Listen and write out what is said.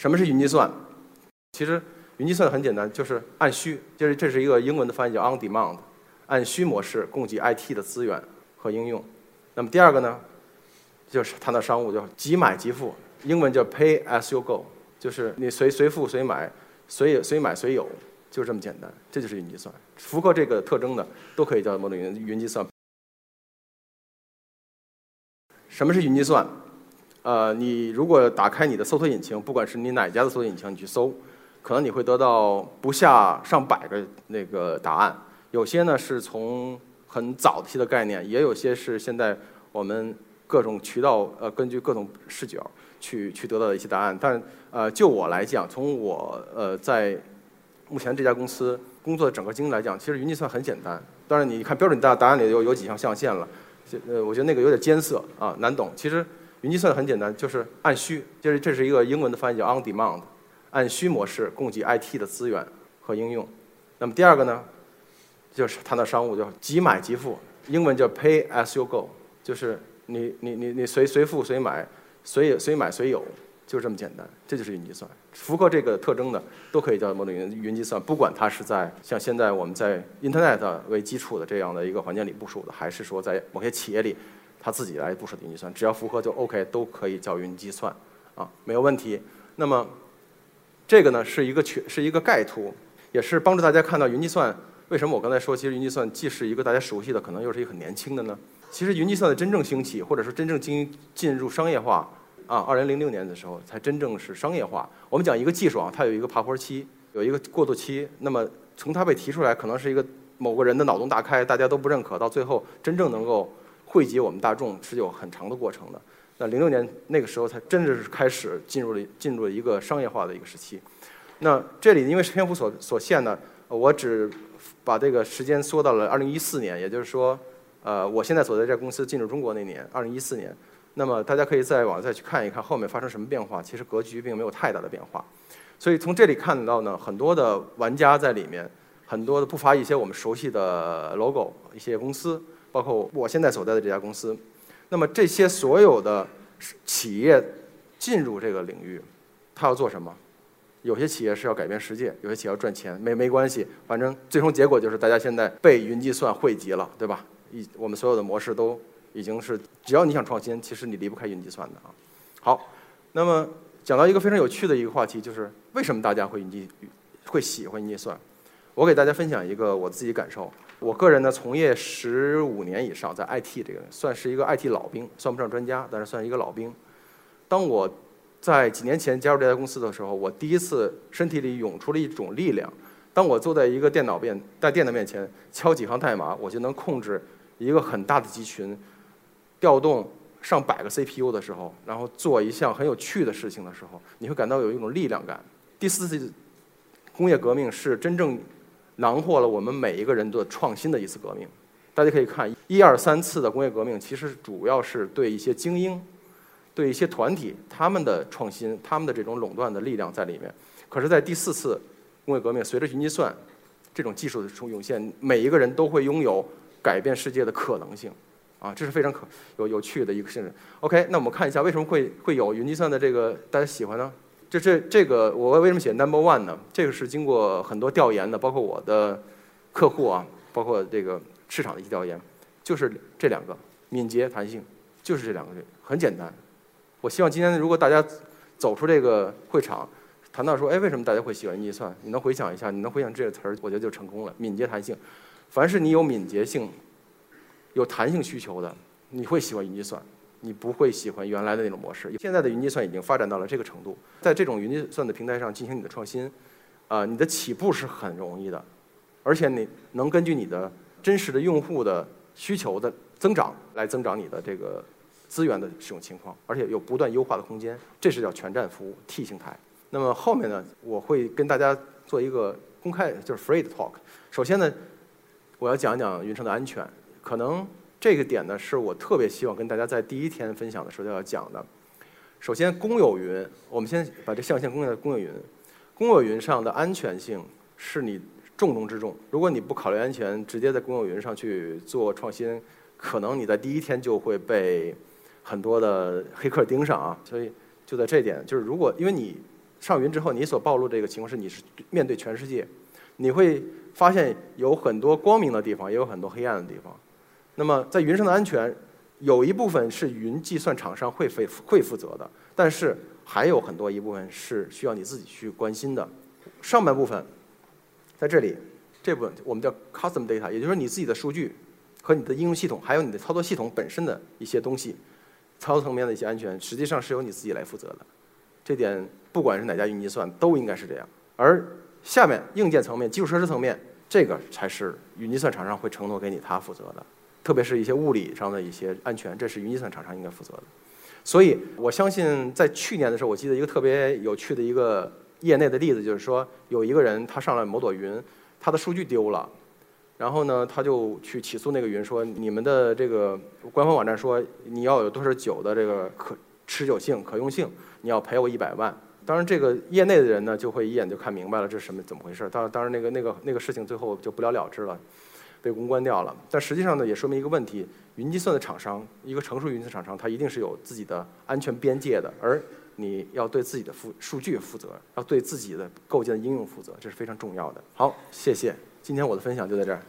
什么是云计算？其实云计算很简单，就是按需，就是这是一个英文的翻译叫 on demand，按需模式供给 IT 的资源和应用。那么第二个呢，就是谈到商务，叫即买即付，英文叫 pay as you go，就是你随随付随买，随随买随有，就这么简单，这就是云计算。符合这个特征的都可以叫某种云云计算。什么是云计算？呃，你如果打开你的搜索引擎，不管是你哪家的搜索引擎，你去搜，可能你会得到不下上百个那个答案。有些呢是从很早期的概念，也有些是现在我们各种渠道呃根据各种视角去去得到的一些答案。但呃，就我来讲，从我呃在目前这家公司工作的整个经历来讲，其实云计算很简单。当然，你看标准答答案里有有几项象限了。呃，我觉得那个有点艰涩啊，难懂。其实云计算很简单，就是按需，就是这是一个英文的翻译叫 on demand，按需模式供给 IT 的资源和应用。那么第二个呢，就是谈到商务，叫即买即付，英文叫 pay as you go，就是你你你你随随付随买，随随买随有。就这么简单，这就是云计算。符合这个特征的都可以叫某种云云计算，不管它是在像现在我们在 Internet 为基础的这样的一个环境里部署的，还是说在某些企业里他自己来部署云计算，只要符合就 OK，都可以叫云计算啊，没有问题。那么这个呢是一个全是一个概图，也是帮助大家看到云计算为什么我刚才说，其实云计算既是一个大家熟悉的，可能又是一个很年轻的呢？其实云计算的真正兴起，或者说真正进进入商业化。啊，二零零六年的时候才真正是商业化。我们讲一个技术啊，它有一个爬坡期，有一个过渡期。那么从它被提出来，可能是一个某个人的脑洞大开，大家都不认可，到最后真正能够惠及我们大众，是有很长的过程的。那零六年那个时候才真的是开始进入了进入了一个商业化的一个时期。那这里因为篇幅所所限呢，我只把这个时间缩到了二零一四年，也就是说，呃，我现在所在这公司进入中国那年，二零一四年。那么大家可以在网再去看一看后面发生什么变化，其实格局并没有太大的变化。所以从这里看到呢，很多的玩家在里面，很多的不乏一些我们熟悉的 logo，一些公司，包括我现在所在的这家公司。那么这些所有的企业进入这个领域，他要做什么？有些企业是要改变世界，有些企业要赚钱，没没关系，反正最终结果就是大家现在被云计算汇集了，对吧？一我们所有的模式都。已经是，只要你想创新，其实你离不开云计算的啊。好，那么讲到一个非常有趣的一个话题，就是为什么大家会云计会喜欢云计算？我给大家分享一个我自己感受。我个人呢，从业十五年以上，在 IT 这个算是一个 IT 老兵，算不上专家，但是算一个老兵。当我在几年前加入这家公司的时候，我第一次身体里涌出了一种力量。当我坐在一个电脑面在电脑面前敲几行代码，我就能控制一个很大的集群。调动上百个 CPU 的时候，然后做一项很有趣的事情的时候，你会感到有一种力量感。第四次工业革命是真正囊括了我们每一个人的创新的一次革命。大家可以看一二三次的工业革命，其实主要是对一些精英、对一些团体他们的创新、他们的这种垄断的力量在里面。可是，在第四次工业革命，随着云计算这种技术的出涌现，每一个人都会拥有改变世界的可能性。啊，这是非常可有有趣的一个性质。OK，那我们看一下为什么会会有云计算的这个大家喜欢呢？这这这个我为什么写 Number One 呢？这个是经过很多调研的，包括我的客户啊，包括这个市场的一些调研，就是这两个敏捷弹性，就是这两个很简单。我希望今天如果大家走出这个会场，谈到说，哎，为什么大家会喜欢云计算？你能回想一下，你能回想这个词儿，我觉得就成功了。敏捷弹性，凡是你有敏捷性。有弹性需求的，你会喜欢云计算，你不会喜欢原来的那种模式。现在的云计算已经发展到了这个程度，在这种云计算的平台上进行你的创新，啊，你的起步是很容易的，而且你能根据你的真实的用户的需求的增长来增长你的这个资源的使用情况，而且有不断优化的空间。这是叫全站服务 T 形态。那么后面呢，我会跟大家做一个公开，就是 free 的 talk。首先呢，我要讲一讲云上的安全。可能这个点呢，是我特别希望跟大家在第一天分享的时候要讲的。首先，公有云，我们先把这象限公在公有云。公有云上的安全性是你重中之重。如果你不考虑安全，直接在公有云上去做创新，可能你在第一天就会被很多的黑客盯上啊。所以就在这点，就是如果因为你上云之后，你所暴露这个情况是你是面对全世界，你会发现有很多光明的地方，也有很多黑暗的地方。那么在云上的安全，有一部分是云计算厂商会负会负责的，但是还有很多一部分是需要你自己去关心的。上半部分在这里，这部分我们叫 custom data，也就是说你自己的数据和你的应用系统，还有你的操作系统本身的一些东西，操作层面的一些安全，实际上是由你自己来负责的。这点不管是哪家云计算都应该是这样。而下面硬件层面、基础设施层面，这个才是云计算厂商会承诺给你他负责的。特别是一些物理上的一些安全，这是云计算厂商应该负责的。所以我相信，在去年的时候，我记得一个特别有趣的一个业内的例子，就是说有一个人他上了某朵云，他的数据丢了，然后呢，他就去起诉那个云，说你们的这个官方网站说你要有多少久的这个可持久性、可用性，你要赔我一百万。当然，这个业内的人呢，就会一眼就看明白了这是什么怎么回事。当当然，那个那个那个事情最后就不了了之了。被公关掉了，但实际上呢，也说明一个问题：云计算的厂商，一个成熟云计算厂商，它一定是有自己的安全边界的，而你要对自己的负数据负责，要对自己的构建的应用负责，这是非常重要的。好，谢谢，今天我的分享就在这儿。